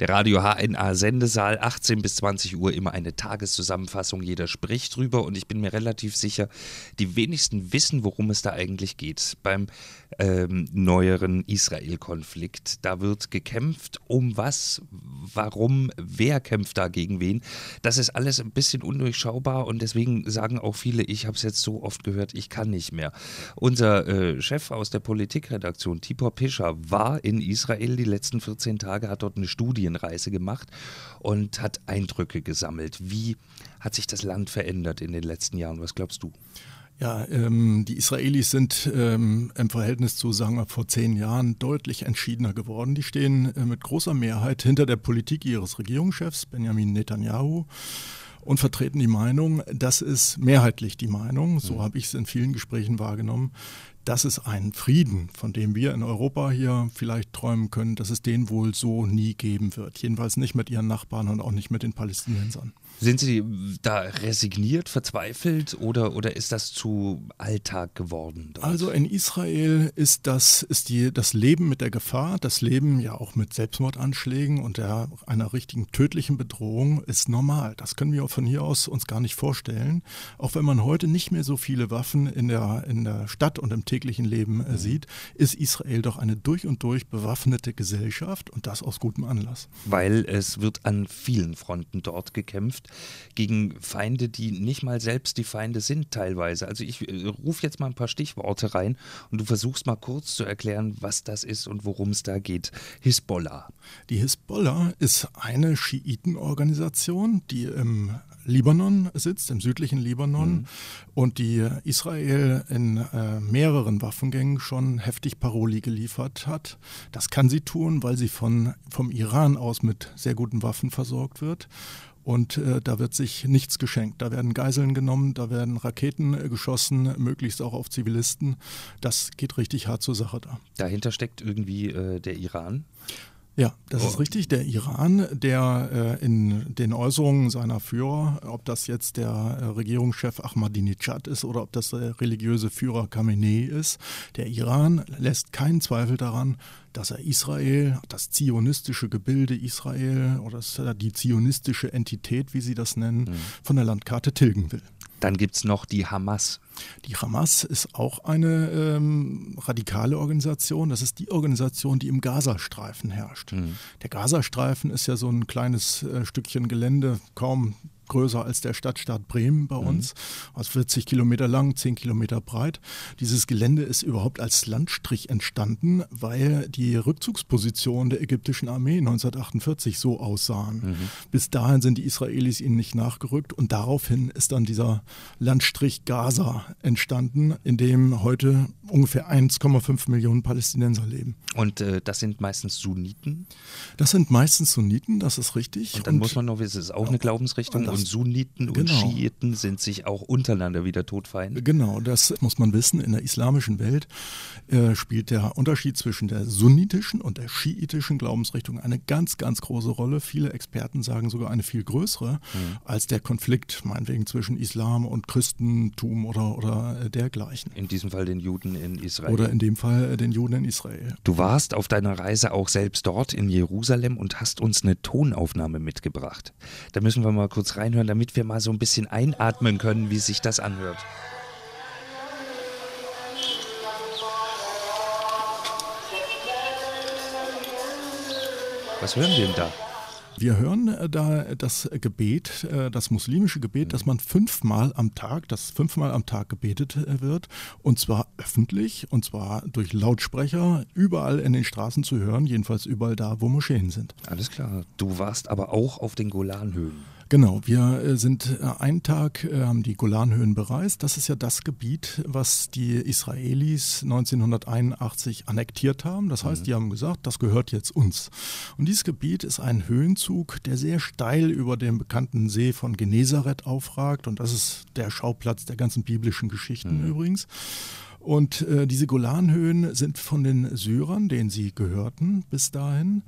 Der Radio HNA Sendesaal, 18 bis 20 Uhr, immer eine Tageszusammenfassung. Jeder spricht drüber und ich bin mir relativ sicher, die wenigsten wissen, worum es da eigentlich geht. Beim ähm, neueren Israel-Konflikt. Da wird gekämpft. Um was? Warum? Wer kämpft da gegen wen? Das ist alles ein bisschen undurchschaubar und deswegen sagen auch viele, ich habe es jetzt so oft gehört, ich kann nicht mehr. Unser äh, Chef aus der Politikredaktion, Tibor Pischer, war in Israel die letzten 14 Tage, hat dort eine Studienreise gemacht und hat Eindrücke gesammelt. Wie hat sich das Land verändert in den letzten Jahren? Was glaubst du? Ja, ähm, die Israelis sind ähm, im Verhältnis zu, sagen wir, vor zehn Jahren deutlich entschiedener geworden. Die stehen äh, mit großer Mehrheit hinter der Politik ihres Regierungschefs Benjamin Netanyahu und vertreten die Meinung, das ist mehrheitlich die Meinung, so mhm. habe ich es in vielen Gesprächen wahrgenommen, dass es einen Frieden, von dem wir in Europa hier vielleicht träumen können, dass es den wohl so nie geben wird. Jedenfalls nicht mit ihren Nachbarn und auch nicht mit den Palästinensern. Sind Sie da resigniert, verzweifelt oder, oder ist das zu Alltag geworden? Dort? Also in Israel ist das, ist die, das Leben mit der Gefahr, das Leben ja auch mit Selbstmordanschlägen und der, einer richtigen tödlichen Bedrohung ist normal. Das können wir von hier aus uns gar nicht vorstellen. Auch wenn man heute nicht mehr so viele Waffen in der, in der Stadt und im täglichen Leben äh, mhm. sieht, ist Israel doch eine durch und durch bewaffnete Gesellschaft und das aus gutem Anlass. Weil es wird an vielen Fronten dort gekämpft gegen Feinde, die nicht mal selbst die Feinde sind teilweise. Also ich äh, rufe jetzt mal ein paar Stichworte rein und du versuchst mal kurz zu erklären, was das ist und worum es da geht. Hisbollah. Die Hisbollah ist eine Schiitenorganisation, die im Libanon sitzt, im südlichen Libanon, mhm. und die Israel in äh, mehreren Waffengängen schon heftig Paroli geliefert hat. Das kann sie tun, weil sie von, vom Iran aus mit sehr guten Waffen versorgt wird. Und äh, da wird sich nichts geschenkt. Da werden Geiseln genommen, da werden Raketen äh, geschossen, möglichst auch auf Zivilisten. Das geht richtig hart zur Sache da. Dahinter steckt irgendwie äh, der Iran. Ja, das oh. ist richtig. Der Iran, der äh, in den Äußerungen seiner Führer, ob das jetzt der äh, Regierungschef Ahmadinejad ist oder ob das der religiöse Führer Khamenei ist, der Iran lässt keinen Zweifel daran, dass er Israel, das zionistische Gebilde Israel oder die zionistische Entität, wie sie das nennen, mhm. von der Landkarte tilgen will. Dann gibt es noch die Hamas. Die Hamas ist auch eine ähm, radikale Organisation. Das ist die Organisation, die im Gazastreifen herrscht. Mhm. Der Gazastreifen ist ja so ein kleines äh, Stückchen Gelände, kaum größer als der Stadtstaat Bremen bei mhm. uns, mhm. also 40 Kilometer lang, 10 Kilometer breit. Dieses Gelände ist überhaupt als Landstrich entstanden, weil die Rückzugspositionen der ägyptischen Armee 1948 so aussahen. Mhm. Bis dahin sind die Israelis ihnen nicht nachgerückt und daraufhin ist dann dieser Landstrich Gaza entstanden, in dem heute ungefähr 1,5 Millionen Palästinenser leben. Und äh, das sind meistens Sunniten? Das sind meistens Sunniten, das ist richtig. Und dann und muss man noch wissen, es ist auch eine Glaubensrichtung und Sunniten genau. und Schiiten sind sich auch untereinander wieder Todfeinde. Genau, das muss man wissen. In der islamischen Welt äh, spielt der Unterschied zwischen der sunnitischen und der schiitischen Glaubensrichtung eine ganz, ganz große Rolle. Viele Experten sagen sogar eine viel größere mhm. als der Konflikt, meinetwegen zwischen Islam und Christentum oder, oder äh, dergleichen. In diesem Fall den Juden in Israel. Oder in dem Fall äh, den Juden in Israel. Du warst auf deiner Reise auch selbst dort in Jerusalem und hast uns eine Tonaufnahme mitgebracht. Da müssen wir mal kurz rein reinhören, damit wir mal so ein bisschen einatmen können, wie sich das anhört. Was hören wir denn da? Wir hören äh, da das Gebet, äh, das muslimische Gebet, dass man fünfmal am Tag, das fünfmal am Tag gebetet äh, wird und zwar öffentlich und zwar durch Lautsprecher überall in den Straßen zu hören, jedenfalls überall da, wo Moscheen sind. Alles klar. Du warst aber auch auf den Golanhöhen. Genau, wir äh, sind äh, einen Tag, äh, haben die Golanhöhen bereist. Das ist ja das Gebiet, was die Israelis 1981 annektiert haben. Das heißt, mhm. die haben gesagt, das gehört jetzt uns. Und dieses Gebiet ist ein Höhenzug, der sehr steil über dem bekannten See von Genezareth aufragt. Und das ist der Schauplatz der ganzen biblischen Geschichten mhm. übrigens. Und äh, diese Golanhöhen sind von den Syrern, denen sie gehörten bis dahin,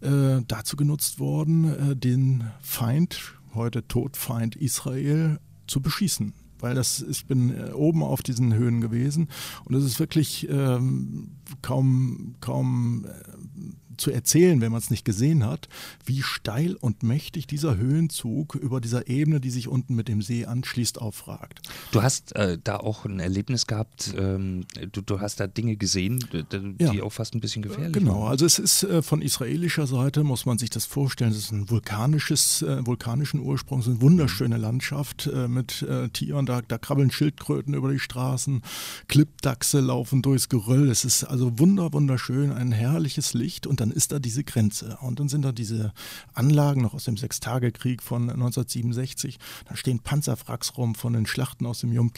äh, dazu genutzt worden, äh, den Feind heute Todfeind Israel zu beschießen. Weil das, ich bin äh, oben auf diesen Höhen gewesen und es ist wirklich ähm, kaum, kaum äh, zu erzählen, wenn man es nicht gesehen hat, wie steil und mächtig dieser Höhenzug über dieser Ebene, die sich unten mit dem See anschließt, aufragt. Du hast äh, da auch ein Erlebnis gehabt, ähm, du, du, hast da Dinge gesehen, die ja. auch fast ein bisschen gefährlich genau. waren. Genau, also es ist äh, von israelischer Seite, muss man sich das vorstellen, es ist ein vulkanisches, äh, vulkanischen Ursprung, es ist eine wunderschöne Landschaft äh, mit äh, Tieren, da, da krabbeln Schildkröten über die Straßen, Klippdachse laufen durchs Geröll, es ist also wunder, wunderschön, ein herrliches Licht und dann ist da diese Grenze und dann sind da diese Anlagen noch aus dem Sechstagekrieg von 1967, da stehen Panzerwracks rum von den Schlachten aus dem Yom,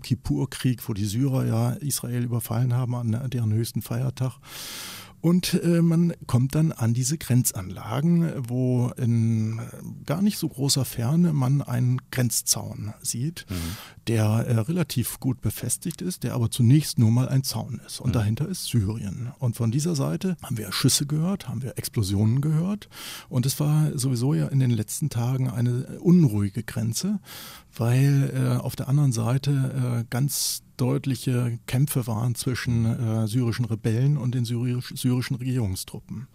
Kippur-Krieg, wo die Syrer ja Israel überfallen haben an deren höchsten Feiertag. Und äh, man kommt dann an diese Grenzanlagen, wo in äh, gar nicht so großer Ferne man einen Grenzzaun sieht, mhm. der äh, relativ gut befestigt ist, der aber zunächst nur mal ein Zaun ist. Und mhm. dahinter ist Syrien. Und von dieser Seite haben wir Schüsse gehört, haben wir Explosionen gehört. Und es war sowieso ja in den letzten Tagen eine unruhige Grenze, weil äh, auf der anderen Seite äh, ganz deutliche Kämpfe waren zwischen äh, syrischen Rebellen und den syrisch, syrischen Regierungstruppen.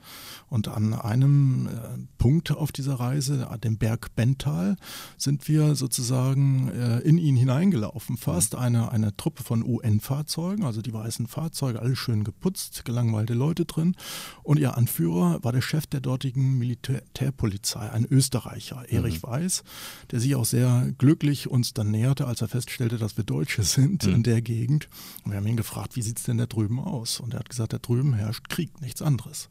Und an einem äh, Punkt auf dieser Reise, dem Berg Bental, sind wir sozusagen äh, in ihn hineingelaufen. Fast mhm. eine, eine Truppe von UN-Fahrzeugen, also die weißen Fahrzeuge, alle schön geputzt, gelangweilte Leute drin. Und ihr Anführer war der Chef der dortigen Militärpolizei, ein Österreicher, Erich mhm. Weiß, der sich auch sehr glücklich uns dann näherte, als er feststellte, dass wir Deutsche sind. Mhm. In der der Gegend. Und wir haben ihn gefragt, wie sieht es denn da drüben aus? Und er hat gesagt, da drüben herrscht Krieg, nichts anderes.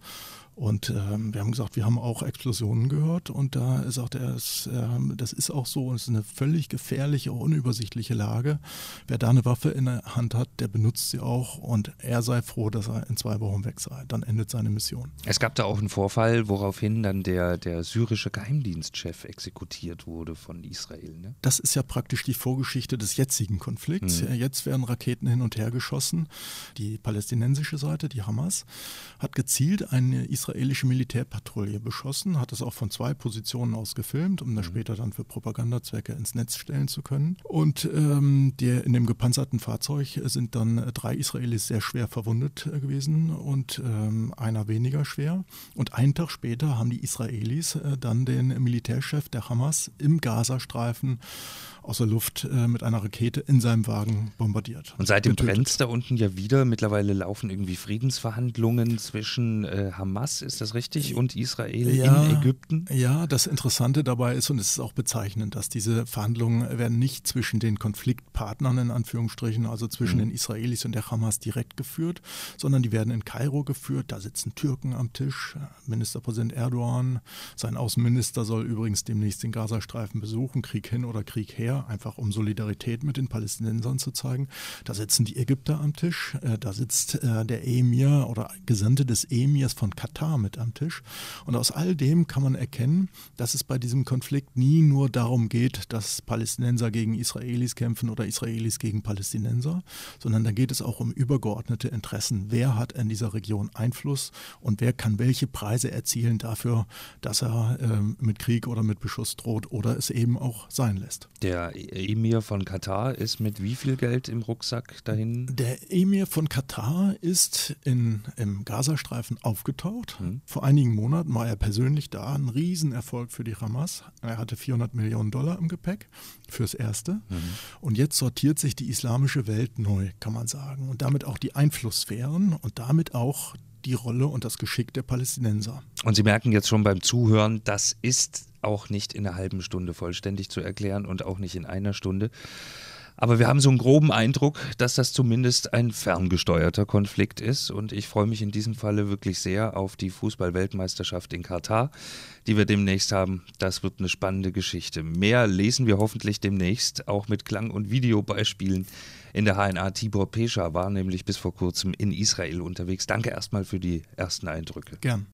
Und ähm, wir haben gesagt, wir haben auch Explosionen gehört und da sagt er, es, äh, das ist auch so, es ist eine völlig gefährliche, unübersichtliche Lage. Wer da eine Waffe in der Hand hat, der benutzt sie auch und er sei froh, dass er in zwei Wochen weg sei. Dann endet seine Mission. Es gab da auch einen Vorfall, woraufhin dann der, der syrische Geheimdienstchef exekutiert wurde von Israel. Ne? Das ist ja praktisch die Vorgeschichte des jetzigen Konflikts. Mhm. Jetzt werden Raketen hin und her geschossen. Die palästinensische Seite, die Hamas, hat gezielt eine Israel israelische Militärpatrouille beschossen, hat es auch von zwei Positionen aus gefilmt, um das mhm. später dann für Propagandazwecke ins Netz stellen zu können. Und ähm, der, in dem gepanzerten Fahrzeug sind dann drei Israelis sehr schwer verwundet äh, gewesen und ähm, einer weniger schwer. Und einen Tag später haben die Israelis äh, dann den Militärchef der Hamas im Gazastreifen aus der Luft äh, mit einer Rakete in seinem Wagen bombardiert. Und seitdem brennt es da unten ja wieder. Mittlerweile laufen irgendwie Friedensverhandlungen zwischen äh, Hamas, ist das richtig, und Israel ja, in Ägypten? Ja, das Interessante dabei ist, und es ist auch bezeichnend, dass diese Verhandlungen werden nicht zwischen den Konfliktpartnern in Anführungsstrichen, also zwischen mhm. den Israelis und der Hamas direkt geführt, sondern die werden in Kairo geführt. Da sitzen Türken am Tisch, Ministerpräsident Erdogan, sein Außenminister soll übrigens demnächst den Gazastreifen besuchen, Krieg hin oder Krieg her einfach um Solidarität mit den Palästinensern zu zeigen. Da sitzen die Ägypter am Tisch, äh, da sitzt äh, der Emir oder Gesandte des Emirs von Katar mit am Tisch. Und aus all dem kann man erkennen, dass es bei diesem Konflikt nie nur darum geht, dass Palästinenser gegen Israelis kämpfen oder Israelis gegen Palästinenser, sondern da geht es auch um übergeordnete Interessen. Wer hat in dieser Region Einfluss und wer kann welche Preise erzielen dafür, dass er ähm, mit Krieg oder mit Beschuss droht oder es eben auch sein lässt. Der Emir von Katar ist mit wie viel Geld im Rucksack dahin? Der Emir von Katar ist in, im Gazastreifen aufgetaucht. Hm. Vor einigen Monaten war er persönlich da. Ein Riesenerfolg für die Hamas. Er hatte 400 Millionen Dollar im Gepäck fürs Erste. Mhm. Und jetzt sortiert sich die islamische Welt neu, kann man sagen. Und damit auch die Einflusssphären und damit auch die Rolle und das Geschick der Palästinenser. Und Sie merken jetzt schon beim Zuhören, das ist auch nicht in einer halben Stunde vollständig zu erklären und auch nicht in einer Stunde. Aber wir haben so einen groben Eindruck, dass das zumindest ein ferngesteuerter Konflikt ist. Und ich freue mich in diesem Falle wirklich sehr auf die Fußball-Weltmeisterschaft in Katar, die wir demnächst haben. Das wird eine spannende Geschichte. Mehr lesen wir hoffentlich demnächst, auch mit Klang- und Videobeispielen in der HNA. Tibor Pescha war nämlich bis vor kurzem in Israel unterwegs. Danke erstmal für die ersten Eindrücke. Gern.